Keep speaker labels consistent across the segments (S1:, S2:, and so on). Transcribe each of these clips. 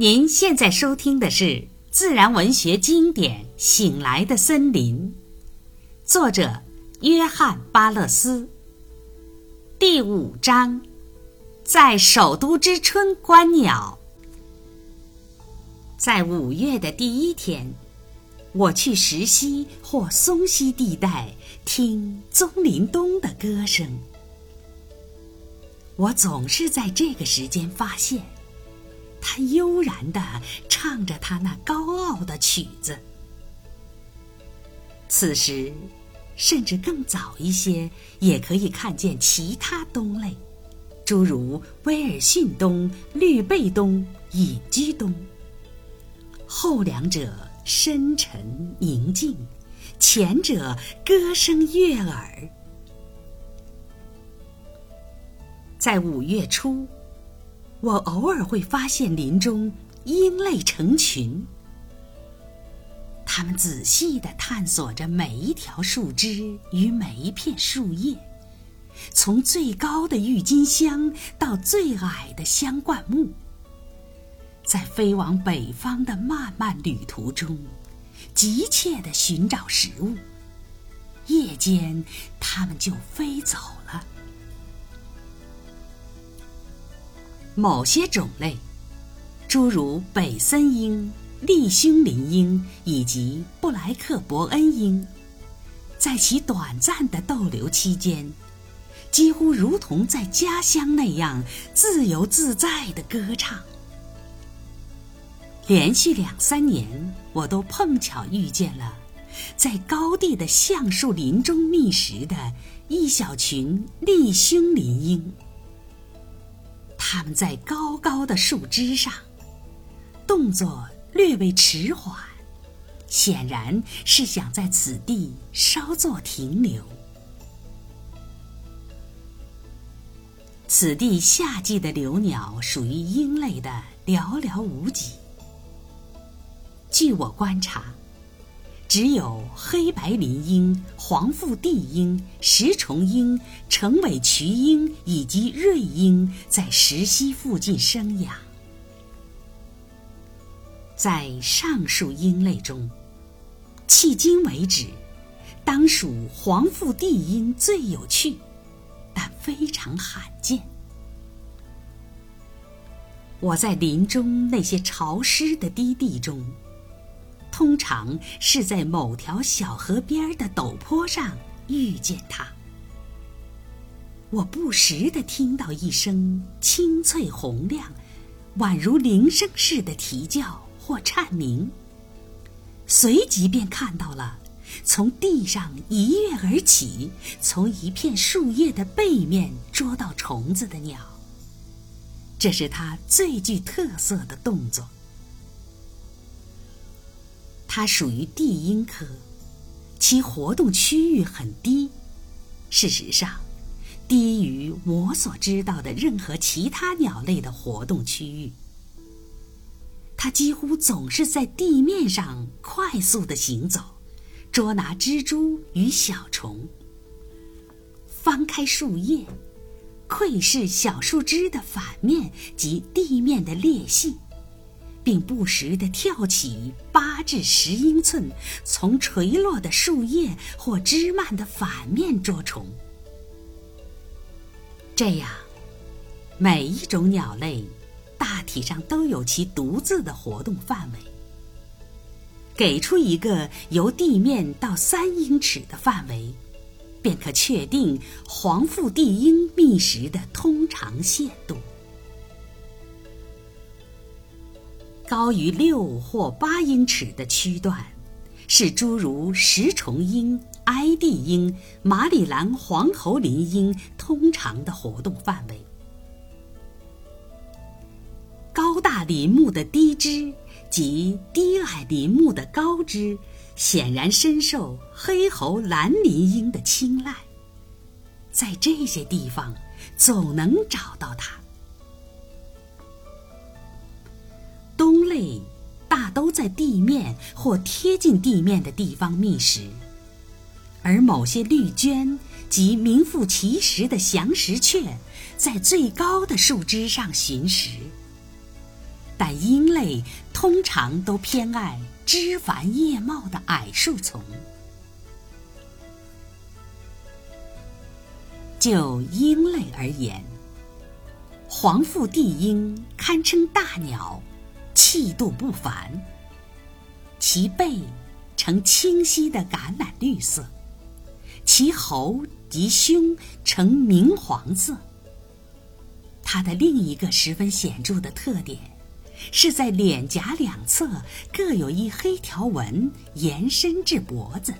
S1: 您现在收听的是自然文学经典《醒来的森林》，作者约翰·巴勒斯。第五章，在首都之春观鸟。在五月的第一天，我去石溪或松溪地带听棕林东的歌声。我总是在这个时间发现。他悠然地唱着他那高傲的曲子。此时，甚至更早一些，也可以看见其他冬类，诸如威尔逊冬、绿背冬、隐居冬。后两者深沉宁静，前者歌声悦耳。在五月初。我偶尔会发现林中鹰类成群，它们仔细地探索着每一条树枝与每一片树叶，从最高的郁金香到最矮的香灌木，在飞往北方的漫漫旅途中，急切地寻找食物。夜间，它们就飞走了。某些种类，诸如北森鹰、利胸林鹰以及布莱克伯恩鹰，在其短暂的逗留期间，几乎如同在家乡那样自由自在的歌唱。连续两三年，我都碰巧遇见了在高地的橡树林中觅食的一小群利胸林鹰。它们在高高的树枝上，动作略微迟缓，显然是想在此地稍作停留。此地夏季的留鸟属于鹰类的寥寥无几。据我观察。只有黑白林鹰、黄腹地鹰、石虫鹰、橙尾渠鹰以及瑞鹰在石溪附近生养。在上述鹰类中，迄今为止，当属黄腹地鹰最有趣，但非常罕见。我在林中那些潮湿的低地中。通常是在某条小河边的陡坡上遇见它。我不时地听到一声清脆洪亮、宛如铃声似的啼叫或颤鸣，随即便看到了从地上一跃而起、从一片树叶的背面捉到虫子的鸟。这是它最具特色的动作。它属于地鹰科，其活动区域很低，事实上，低于我所知道的任何其他鸟类的活动区域。它几乎总是在地面上快速的行走，捉拿蜘蛛与小虫，翻开树叶，窥视小树枝的反面及地面的裂隙。并不时地跳起八至十英寸，从垂落的树叶或枝蔓的反面捉虫。这样，每一种鸟类大体上都有其独自的活动范围。给出一个由地面到三英尺的范围，便可确定黄腹地鹰觅食的通常限度。高于六或八英尺的区段，是诸如石虫鹰、埃地鹰、马里兰黄喉林鹰通常的活动范围。高大林木的低枝及低矮林木的高枝，显然深受黑喉蓝林鹰的青睐。在这些地方，总能找到它。在地面或贴近地面的地方觅食，而某些绿鹃及名副其实的翔石雀，在最高的树枝上寻食。但鹰类通常都偏爱枝繁叶茂的矮树丛。就鹰类而言，黄腹地鹰堪称大鸟，气度不凡。其背呈清晰的橄榄绿色，其喉及胸呈明黄色。它的另一个十分显著的特点，是在脸颊两侧各有一黑条纹，延伸至脖子。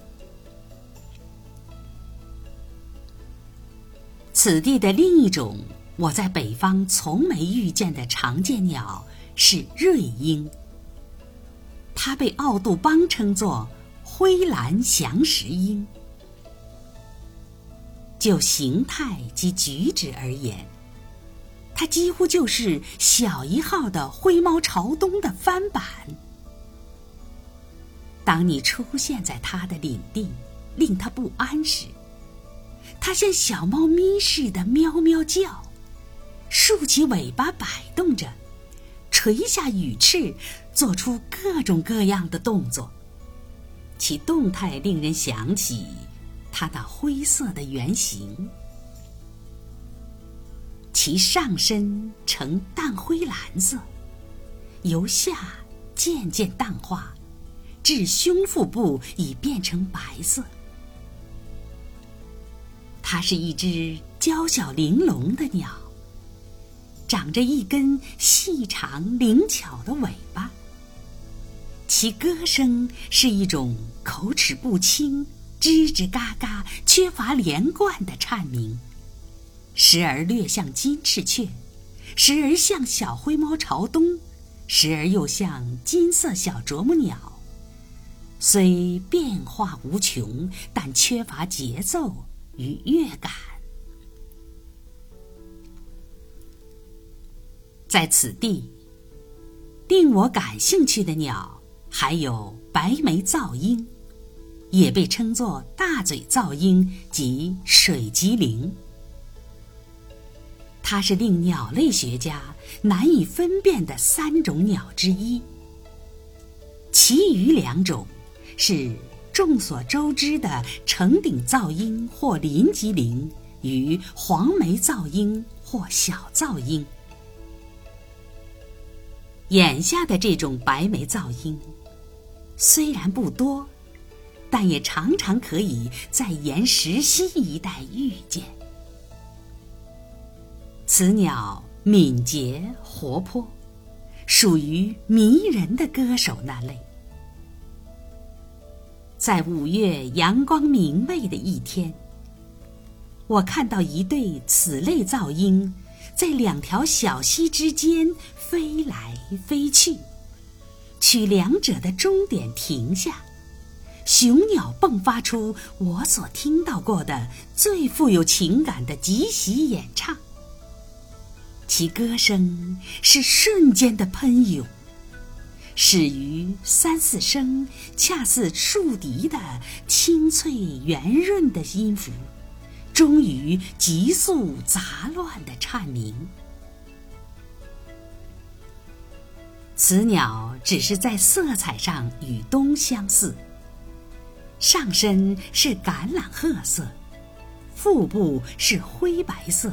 S1: 此地的另一种我在北方从没遇见的常见鸟是瑞鹰。它被奥杜邦称作灰蓝翔石鹰。就形态及举止而言，它几乎就是小一号的灰猫朝东的翻版。当你出现在它的领地，令它不安时，它像小猫咪似的喵喵叫，竖起尾巴摆动着，垂下羽翅，做出各种各样的动作。其动态令人想起它那灰色的原形。其上身呈淡灰蓝色，由下渐渐淡化，至胸腹部已变成白色。它是一只娇小玲珑的鸟，长着一根细长灵巧的尾巴。其歌声是一种口齿不清、吱吱嘎嘎、缺乏连贯的颤鸣，时而略像金翅雀，时而像小灰猫朝东，时而又像金色小啄木鸟。虽变化无穷，但缺乏节奏。与乐感，在此地，令我感兴趣的鸟还有白眉噪鹰，也被称作大嘴噪鹰及水棘灵。它是令鸟类学家难以分辨的三种鸟之一，其余两种是。众所周知的成顶噪鹰或林吉林与黄眉噪鹰或小噪鹰，眼下的这种白眉噪鹰虽然不多，但也常常可以在岩石溪一带遇见。此鸟敏捷活泼，属于迷人的歌手那类。在五月阳光明媚的一天，我看到一对此类噪鹰在两条小溪之间飞来飞去，取两者的终点停下，雄鸟迸发出我所听到过的最富有情感的即席演唱，其歌声是瞬间的喷涌。始于三四声，恰似竖笛的清脆圆润的音符，终于急速杂乱的颤鸣。此鸟只是在色彩上与冬相似，上身是橄榄褐色，腹部是灰白色，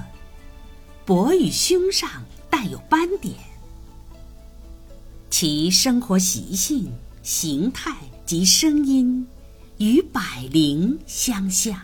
S1: 脖与胸上带有斑点。其生活习性、形态及声音，与百灵相像。